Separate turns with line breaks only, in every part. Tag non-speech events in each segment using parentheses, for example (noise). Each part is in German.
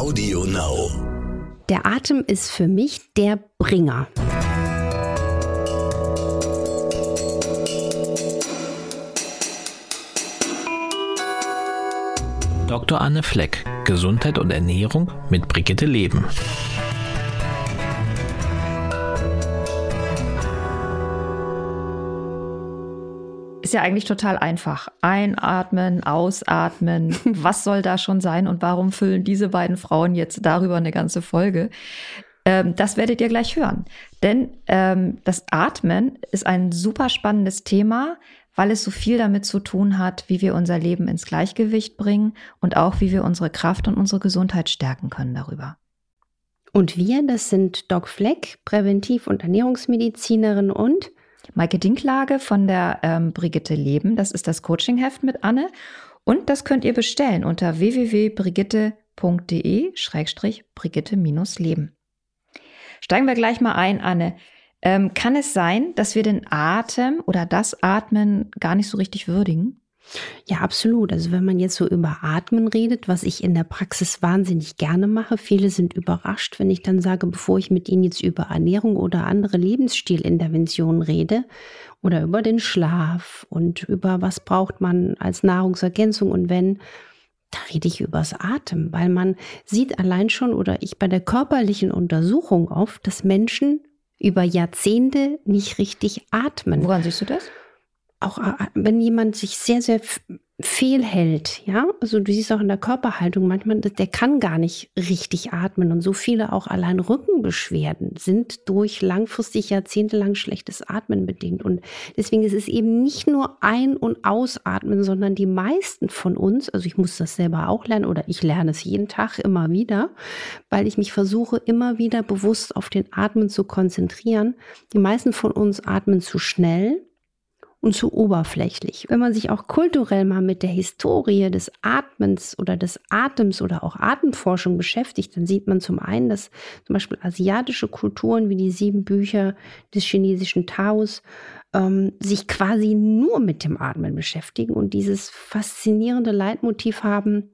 Audio Now.
Der Atem ist für mich der Bringer.
Dr. Anne Fleck, Gesundheit und Ernährung mit Brigitte Leben.
Ist ja eigentlich total einfach. Einatmen, ausatmen. (laughs) Was soll da schon sein und warum füllen diese beiden Frauen jetzt darüber eine ganze Folge? Ähm, das werdet ihr gleich hören. Denn ähm, das Atmen ist ein super spannendes Thema, weil es so viel damit zu tun hat, wie wir unser Leben ins Gleichgewicht bringen und auch wie wir unsere Kraft und unsere Gesundheit stärken können darüber.
Und wir, das sind Doc Fleck, Präventiv- und Ernährungsmedizinerin und
Maike Dinklage von der ähm, Brigitte Leben. Das ist das Coachingheft mit Anne. Und das könnt ihr bestellen unter www.brigitte.de-brigitte-leben. Steigen wir gleich mal ein, Anne. Ähm, kann es sein, dass wir den Atem oder das Atmen gar nicht so richtig würdigen?
Ja, absolut. Also wenn man jetzt so über Atmen redet, was ich in der Praxis wahnsinnig gerne mache, viele sind überrascht, wenn ich dann sage, bevor ich mit ihnen jetzt über Ernährung oder andere Lebensstilinterventionen rede oder über den Schlaf und über was braucht man als Nahrungsergänzung und wenn, da rede ich übers Atem, weil man sieht allein schon oder ich bei der körperlichen Untersuchung oft, dass Menschen über Jahrzehnte nicht richtig atmen.
Woran siehst du das?
Auch äh, wenn jemand sich sehr, sehr fehlhält, ja, also du siehst auch in der Körperhaltung manchmal, der kann gar nicht richtig atmen und so viele auch allein Rückenbeschwerden sind durch langfristig jahrzehntelang schlechtes Atmen bedingt und deswegen ist es eben nicht nur ein- und ausatmen, sondern die meisten von uns, also ich muss das selber auch lernen oder ich lerne es jeden Tag immer wieder, weil ich mich versuche immer wieder bewusst auf den Atmen zu konzentrieren. Die meisten von uns atmen zu schnell, und zu oberflächlich. Wenn man sich auch kulturell mal mit der Historie des Atmens oder des Atems oder auch Atemforschung beschäftigt, dann sieht man zum einen, dass zum Beispiel asiatische Kulturen wie die sieben Bücher des chinesischen Taos ähm, sich quasi nur mit dem Atmen beschäftigen und dieses faszinierende Leitmotiv haben,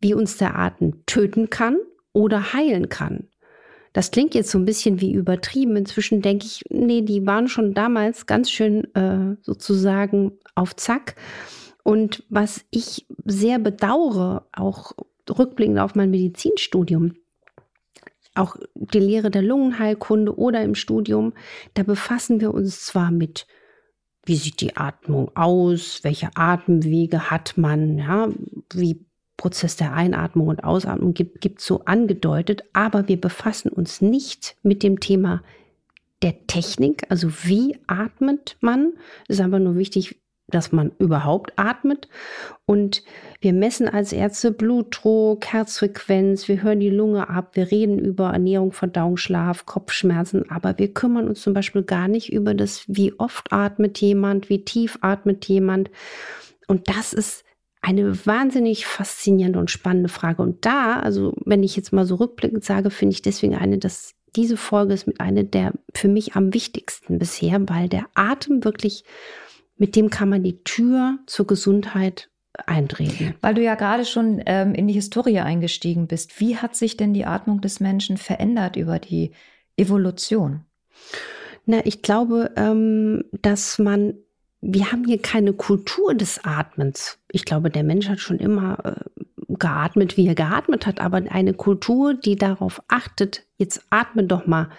wie uns der Atem töten kann oder heilen kann. Das klingt jetzt so ein bisschen wie übertrieben. Inzwischen denke ich, nee, die waren schon damals ganz schön äh, sozusagen auf Zack. Und was ich sehr bedauere, auch rückblickend auf mein Medizinstudium, auch die Lehre der Lungenheilkunde oder im Studium, da befassen wir uns zwar mit, wie sieht die Atmung aus, welche Atemwege hat man, ja, wie Prozess der Einatmung und Ausatmung gibt, gibt so angedeutet, aber wir befassen uns nicht mit dem Thema der Technik, also wie atmet man. Es ist einfach nur wichtig, dass man überhaupt atmet. Und wir messen als Ärzte Blutdruck, Herzfrequenz, wir hören die Lunge ab, wir reden über Ernährung, Verdauung, Schlaf, Kopfschmerzen, aber wir kümmern uns zum Beispiel gar nicht über das, wie oft atmet jemand, wie tief atmet jemand. Und das ist eine wahnsinnig faszinierende und spannende Frage. Und da, also wenn ich jetzt mal so rückblickend sage, finde ich deswegen eine, dass diese Folge ist mit einer der für mich am wichtigsten bisher, weil der Atem wirklich, mit dem kann man die Tür zur Gesundheit eintreten.
Weil du ja gerade schon ähm, in die Historie eingestiegen bist. Wie hat sich denn die Atmung des Menschen verändert über die Evolution?
Na, ich glaube, ähm, dass man wir haben hier keine Kultur des Atmens. Ich glaube, der Mensch hat schon immer äh, geatmet, wie er geatmet hat, aber eine Kultur, die darauf achtet, jetzt atme doch mal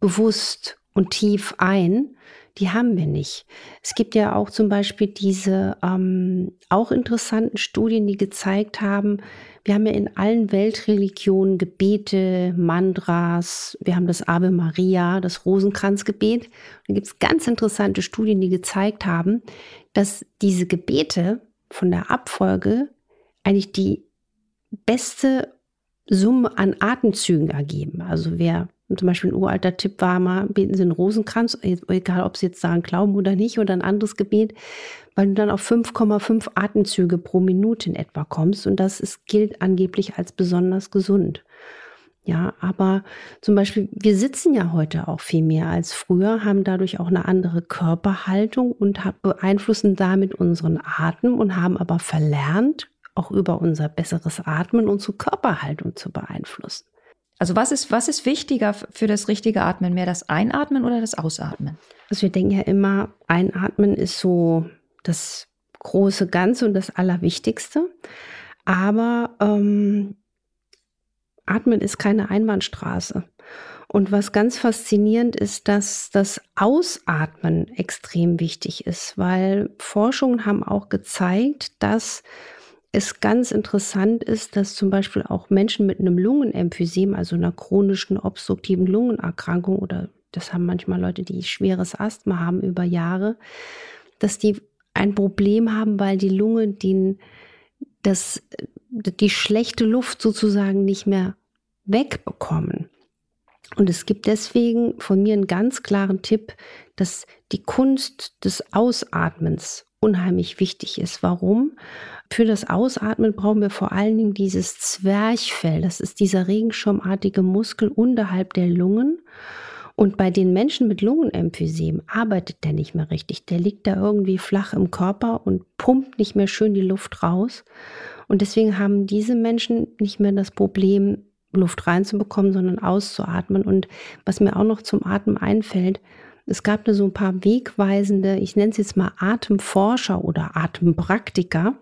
bewusst und tief ein, die haben wir nicht. Es gibt ja auch zum Beispiel diese ähm, auch interessanten Studien, die gezeigt haben, wir haben ja in allen Weltreligionen Gebete, Mantras, wir haben das Ave Maria, das Rosenkranzgebet. Da gibt es ganz interessante Studien, die gezeigt haben, dass diese Gebete von der Abfolge eigentlich die beste Summe an Atemzügen ergeben. Also wer und zum Beispiel ein uralter Tipp war mal, beten Sie einen Rosenkranz, egal ob Sie jetzt sagen Glauben oder nicht, oder ein anderes Gebet, weil du dann auf 5,5 Atemzüge pro Minute in etwa kommst. Und das ist, gilt angeblich als besonders gesund. Ja, aber zum Beispiel, wir sitzen ja heute auch viel mehr als früher, haben dadurch auch eine andere Körperhaltung und beeinflussen damit unseren Atem und haben aber verlernt, auch über unser besseres Atmen unsere Körperhaltung zu beeinflussen.
Also was ist, was ist wichtiger für das richtige Atmen? Mehr das Einatmen oder das Ausatmen?
Also wir denken ja immer, Einatmen ist so das große Ganze und das Allerwichtigste. Aber ähm, Atmen ist keine Einbahnstraße. Und was ganz faszinierend ist, dass das Ausatmen extrem wichtig ist, weil Forschungen haben auch gezeigt, dass es ganz interessant ist, dass zum Beispiel auch Menschen mit einem Lungenemphysem, also einer chronischen obstruktiven Lungenerkrankung oder das haben manchmal Leute, die schweres Asthma haben über Jahre, dass die ein Problem haben, weil die Lunge den, das, die schlechte Luft sozusagen nicht mehr wegbekommen. Und es gibt deswegen von mir einen ganz klaren Tipp, dass die Kunst des Ausatmens unheimlich wichtig ist. Warum? Für das Ausatmen brauchen wir vor allen Dingen dieses Zwerchfell. Das ist dieser regenschirmartige Muskel unterhalb der Lungen. Und bei den Menschen mit Lungenemphysem arbeitet der nicht mehr richtig. Der liegt da irgendwie flach im Körper und pumpt nicht mehr schön die Luft raus. Und deswegen haben diese Menschen nicht mehr das Problem, Luft reinzubekommen, sondern auszuatmen. Und was mir auch noch zum Atmen einfällt, es gab da so ein paar wegweisende, ich nenne es jetzt mal Atemforscher oder Atempraktiker,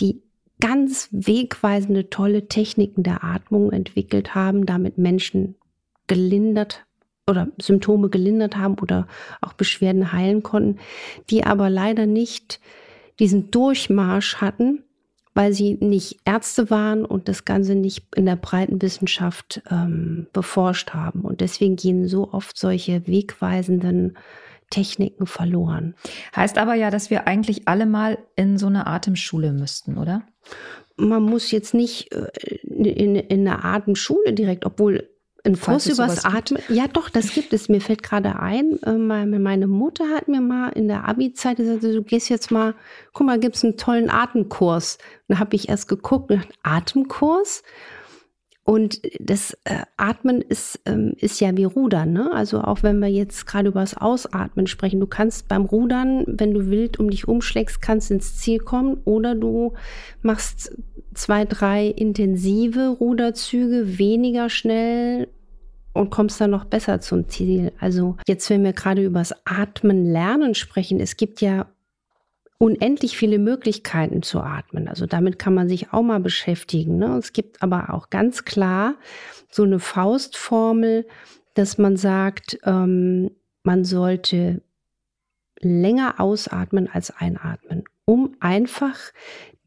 die ganz wegweisende, tolle Techniken der Atmung entwickelt haben, damit Menschen gelindert oder Symptome gelindert haben oder auch Beschwerden heilen konnten, die aber leider nicht diesen Durchmarsch hatten, weil sie nicht Ärzte waren und das Ganze nicht in der breiten Wissenschaft ähm, beforscht haben. Und deswegen gehen so oft solche wegweisenden Techniken verloren.
Heißt aber ja, dass wir eigentlich alle mal in so eine Atemschule müssten, oder?
Man muss jetzt nicht äh, in, in eine Atemschule direkt, obwohl ein Kurs übers Atmen. Ja, doch, das gibt es. Mir fällt gerade ein, äh, meine Mutter hat mir mal in der Abi-Zeit gesagt, du gehst jetzt mal, guck mal, gibt es einen tollen Atemkurs. Und da habe ich erst geguckt Atemkurs? Und das äh, Atmen ist, ähm, ist ja wie Rudern. Ne? Also auch wenn wir jetzt gerade über das Ausatmen sprechen, du kannst beim Rudern, wenn du wild um dich umschlägst, kannst ins Ziel kommen oder du machst zwei, drei intensive Ruderzüge, weniger schnell und kommst dann noch besser zum Ziel. Also jetzt, wenn wir gerade über das Atmen lernen sprechen, es gibt ja unendlich viele Möglichkeiten zu atmen. Also damit kann man sich auch mal beschäftigen. Ne? Es gibt aber auch ganz klar so eine Faustformel, dass man sagt, ähm, man sollte länger ausatmen als einatmen, um einfach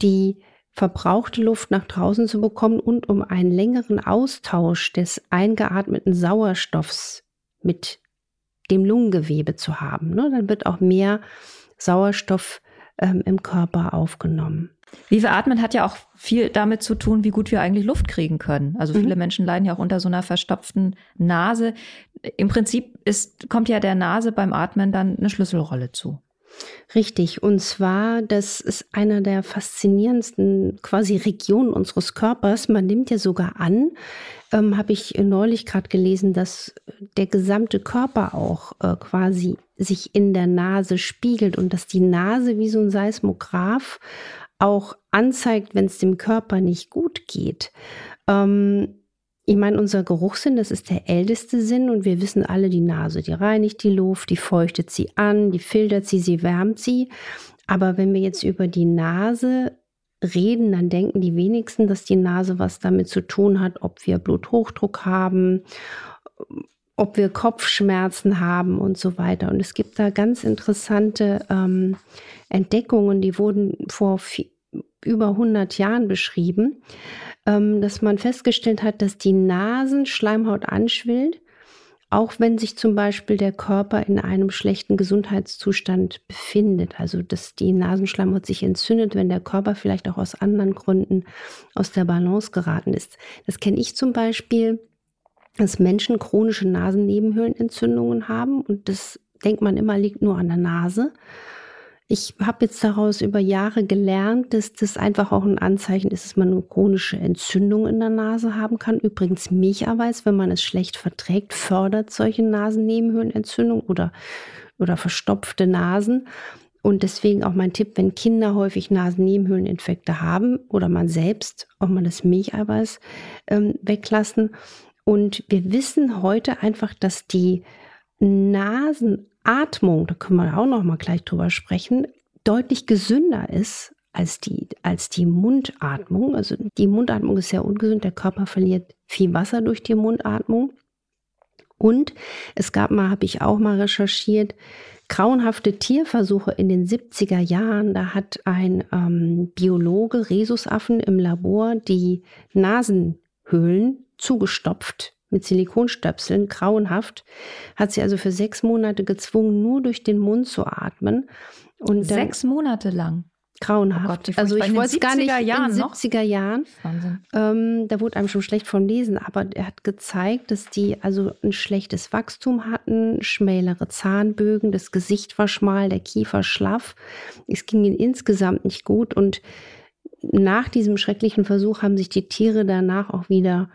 die verbrauchte Luft nach draußen zu bekommen und um einen längeren Austausch des eingeatmeten Sauerstoffs mit dem Lungengewebe zu haben. Ne? Dann wird auch mehr Sauerstoff ähm, im Körper aufgenommen.
Wie wir atmen hat ja auch viel damit zu tun, wie gut wir eigentlich Luft kriegen können. Also viele mhm. Menschen leiden ja auch unter so einer verstopften Nase. Im Prinzip ist, kommt ja der Nase beim Atmen dann eine Schlüsselrolle zu.
Richtig, und zwar, das ist einer der faszinierendsten quasi Regionen unseres Körpers. Man nimmt ja sogar an, ähm, habe ich neulich gerade gelesen, dass der gesamte Körper auch äh, quasi sich in der Nase spiegelt und dass die Nase wie so ein Seismograph auch anzeigt, wenn es dem Körper nicht gut geht. Ähm, ich meine, unser Geruchssinn, das ist der älteste Sinn und wir wissen alle, die Nase, die reinigt die Luft, die feuchtet sie an, die filtert sie, sie wärmt sie. Aber wenn wir jetzt über die Nase reden, dann denken die wenigsten, dass die Nase was damit zu tun hat, ob wir Bluthochdruck haben, ob wir Kopfschmerzen haben und so weiter. Und es gibt da ganz interessante ähm, Entdeckungen, die wurden vor über 100 Jahren beschrieben ähm, dass man festgestellt hat, dass die Nasenschleimhaut anschwillt, auch wenn sich zum Beispiel der Körper in einem schlechten Gesundheitszustand befindet. Also dass die Nasenschleimhaut sich entzündet, wenn der Körper vielleicht auch aus anderen Gründen aus der Balance geraten ist. Das kenne ich zum Beispiel, dass Menschen chronische Nasennebenhöhlenentzündungen haben und das denkt man immer liegt nur an der Nase. Ich habe jetzt daraus über Jahre gelernt, dass das einfach auch ein Anzeichen ist, dass man eine chronische Entzündung in der Nase haben kann. Übrigens Milcheiweiß, wenn man es schlecht verträgt, fördert solche Nasennebenhöhlenentzündungen oder, oder verstopfte Nasen. Und deswegen auch mein Tipp, wenn Kinder häufig Nasennebenhöhleninfekte haben oder man selbst, auch mal das Milcheiweiß ähm, weglassen. Und wir wissen heute einfach, dass die Nasenatmung, da können wir auch noch mal gleich drüber sprechen, deutlich gesünder ist als die, als die Mundatmung. Also die Mundatmung ist sehr ungesund. Der Körper verliert viel Wasser durch die Mundatmung. Und es gab mal, habe ich auch mal recherchiert, grauenhafte Tierversuche in den 70er Jahren. Da hat ein ähm, Biologe Rhesusaffen im Labor die Nasenhöhlen zugestopft mit Silikonstöpseln, grauenhaft, hat sie also für sechs Monate gezwungen, nur durch den Mund zu atmen.
Und sechs Monate lang.
Grauenhaft. Oh Gott, also ich wollte es gar nicht Jahren in den 70er Jahren. Ähm, da wurde einem schon schlecht vom Lesen, aber er hat gezeigt, dass die also ein schlechtes Wachstum hatten, schmälere Zahnbögen, das Gesicht war schmal, der Kiefer schlaff. Es ging ihnen insgesamt nicht gut und nach diesem schrecklichen Versuch haben sich die Tiere danach auch wieder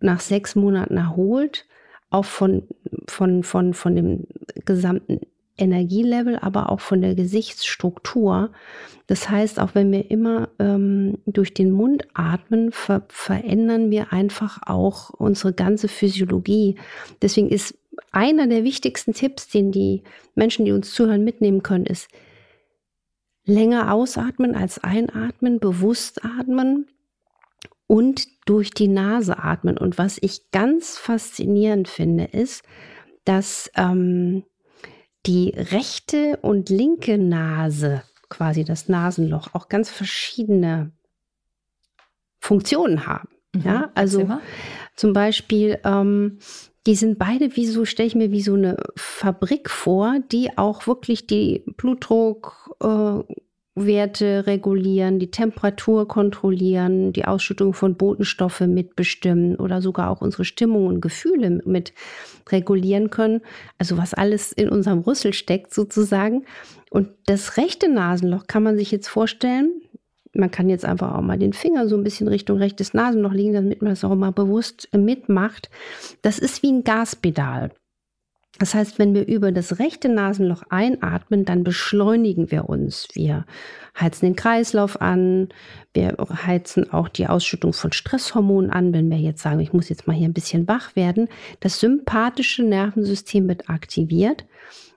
nach sechs Monaten erholt, auch von, von, von, von dem gesamten Energielevel, aber auch von der Gesichtsstruktur. Das heißt, auch wenn wir immer ähm, durch den Mund atmen, ver verändern wir einfach auch unsere ganze Physiologie. Deswegen ist einer der wichtigsten Tipps, den die Menschen, die uns zuhören, mitnehmen können, ist länger ausatmen als einatmen, bewusst atmen und durch die Nase atmen. Und was ich ganz faszinierend finde, ist, dass ähm, die rechte und linke Nase, quasi das Nasenloch, auch ganz verschiedene Funktionen haben. Mhm, ja, also zum Beispiel, ähm, die sind beide wie so, stelle ich mir wie so eine Fabrik vor, die auch wirklich die Blutdruck, äh, Werte regulieren, die Temperatur kontrollieren, die Ausschüttung von Botenstoffe mitbestimmen oder sogar auch unsere Stimmung und Gefühle mit regulieren können. Also was alles in unserem Rüssel steckt sozusagen. Und das rechte Nasenloch kann man sich jetzt vorstellen. Man kann jetzt einfach auch mal den Finger so ein bisschen Richtung rechtes Nasenloch legen, damit man das auch mal bewusst mitmacht. Das ist wie ein Gaspedal. Das heißt, wenn wir über das rechte Nasenloch einatmen, dann beschleunigen wir uns. Wir heizen den Kreislauf an, wir heizen auch die Ausschüttung von Stresshormonen an, wenn wir jetzt sagen, ich muss jetzt mal hier ein bisschen wach werden. Das sympathische Nervensystem wird aktiviert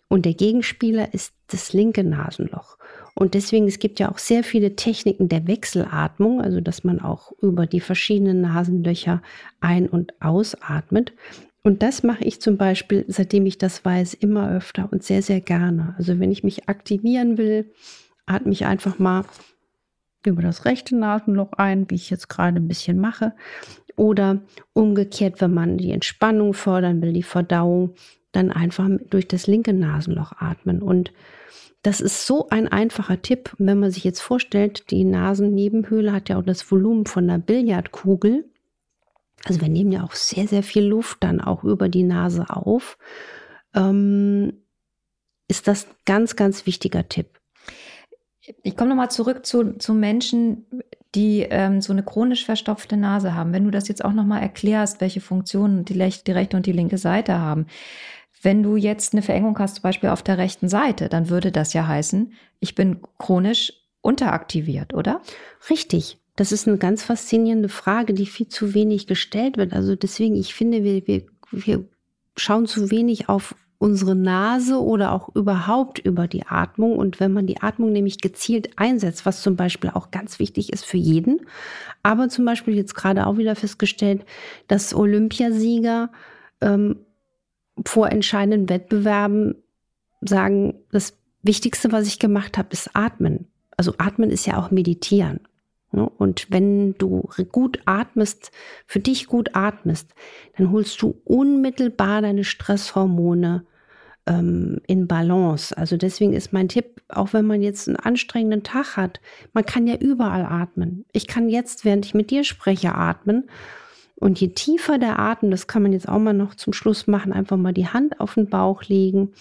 und der Gegenspieler ist das linke Nasenloch. Und deswegen, es gibt ja auch sehr viele Techniken der Wechselatmung, also dass man auch über die verschiedenen Nasenlöcher ein- und ausatmet. Und das mache ich zum Beispiel, seitdem ich das weiß, immer öfter und sehr, sehr gerne. Also wenn ich mich aktivieren will, atme ich einfach mal über das rechte Nasenloch ein, wie ich jetzt gerade ein bisschen mache. Oder umgekehrt, wenn man die Entspannung fördern will, die Verdauung, dann einfach durch das linke Nasenloch atmen. Und das ist so ein einfacher Tipp. Wenn man sich jetzt vorstellt, die Nasennebenhöhle hat ja auch das Volumen von einer Billardkugel. Also wir nehmen ja auch sehr, sehr viel Luft dann auch über die Nase auf. Ähm, ist das ein ganz, ganz wichtiger Tipp.
Ich komme nochmal zurück zu, zu Menschen, die ähm, so eine chronisch verstopfte Nase haben. Wenn du das jetzt auch nochmal erklärst, welche Funktionen die, die rechte und die linke Seite haben. Wenn du jetzt eine Verengung hast, zum Beispiel auf der rechten Seite, dann würde das ja heißen, ich bin chronisch unteraktiviert, oder?
Richtig. Das ist eine ganz faszinierende Frage, die viel zu wenig gestellt wird. Also deswegen, ich finde, wir, wir, wir schauen zu wenig auf unsere Nase oder auch überhaupt über die Atmung. Und wenn man die Atmung nämlich gezielt einsetzt, was zum Beispiel auch ganz wichtig ist für jeden, aber zum Beispiel jetzt gerade auch wieder festgestellt, dass Olympiasieger ähm, vor entscheidenden Wettbewerben sagen, das Wichtigste, was ich gemacht habe, ist Atmen. Also Atmen ist ja auch Meditieren. Ne? Und wenn du gut atmest, für dich gut atmest, dann holst du unmittelbar deine Stresshormone ähm, in Balance. Also deswegen ist mein Tipp, auch wenn man jetzt einen anstrengenden Tag hat, man kann ja überall atmen. Ich kann jetzt, während ich mit dir spreche, atmen. Und je tiefer der Atem, das kann man jetzt auch mal noch zum Schluss machen, einfach mal die Hand auf den Bauch legen,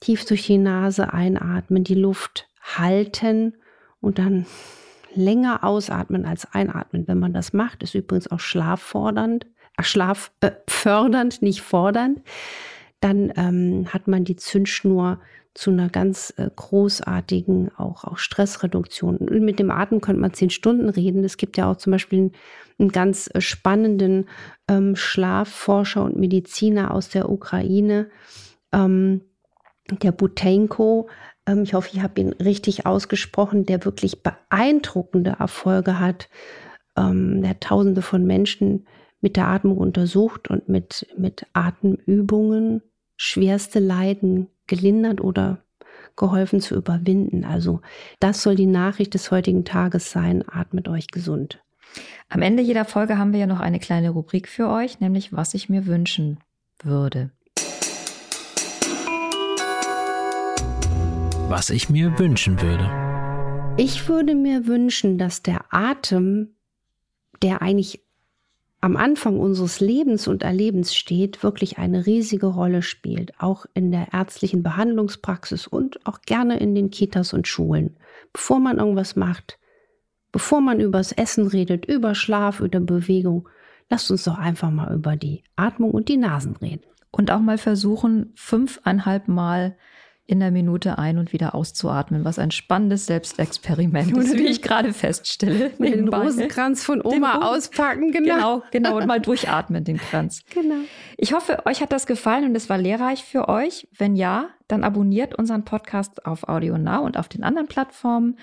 tief durch die Nase einatmen, die Luft halten und dann länger ausatmen als einatmen. Wenn man das macht, ist übrigens auch schlaffordernd, äh, schlaffördernd, nicht fordernd. Dann ähm, hat man die Zündschnur zu einer ganz äh, großartigen auch, auch Stressreduktion. Und mit dem Atem könnte man zehn Stunden reden. Es gibt ja auch zum Beispiel einen, einen ganz äh, spannenden ähm, Schlafforscher und Mediziner aus der Ukraine, ähm, der Butenko. Ähm, ich hoffe, ich habe ihn richtig ausgesprochen, der wirklich beeindruckende Erfolge hat. Ähm, der hat Tausende von Menschen mit der Atmung untersucht und mit, mit Atemübungen schwerste Leiden gelindert oder geholfen zu überwinden. Also das soll die Nachricht des heutigen Tages sein. Atmet euch gesund.
Am Ende jeder Folge haben wir ja noch eine kleine Rubrik für euch, nämlich was ich mir wünschen würde.
Was ich mir wünschen würde.
Ich würde mir wünschen, dass der Atem, der eigentlich am Anfang unseres Lebens und Erlebens steht, wirklich eine riesige Rolle spielt, auch in der ärztlichen Behandlungspraxis und auch gerne in den Kitas und Schulen. Bevor man irgendwas macht, bevor man übers Essen redet, über Schlaf, über Bewegung, lasst uns doch einfach mal über die Atmung und die Nasen reden.
Und auch mal versuchen, fünfeinhalb Mal in der Minute ein- und wieder auszuatmen, was ein spannendes Selbstexperiment ist, wie ich gerade feststelle. (laughs)
Den Rosenkranz von Oma Ro auspacken,
genau. Genau, genau, und mal (laughs) durchatmen, den Kranz. Genau. Ich hoffe, euch hat das gefallen und es war lehrreich für euch. Wenn ja, dann abonniert unseren Podcast auf Audio Now und auf den anderen Plattformen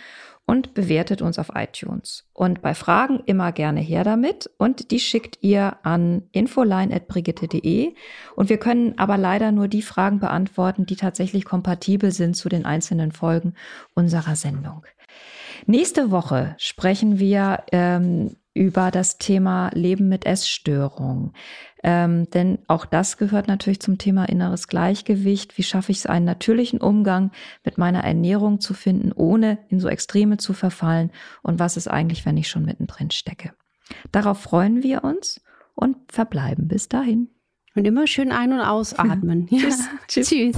und bewertet uns auf iTunes. Und bei Fragen immer gerne her damit und die schickt ihr an infoline.brigitte.de und wir können aber leider nur die Fragen beantworten, die tatsächlich kompatibel sind zu den einzelnen Folgen unserer Sendung. Nächste Woche sprechen wir ähm, über das Thema Leben mit Essstörung. Ähm, denn auch das gehört natürlich zum Thema inneres Gleichgewicht. Wie schaffe ich es, einen natürlichen Umgang mit meiner Ernährung zu finden, ohne in so Extreme zu verfallen? Und was ist eigentlich, wenn ich schon mittendrin stecke? Darauf freuen wir uns und verbleiben bis dahin.
Und immer schön ein- und ausatmen. (laughs)
Tschüss.
Tschüss. Tschüss.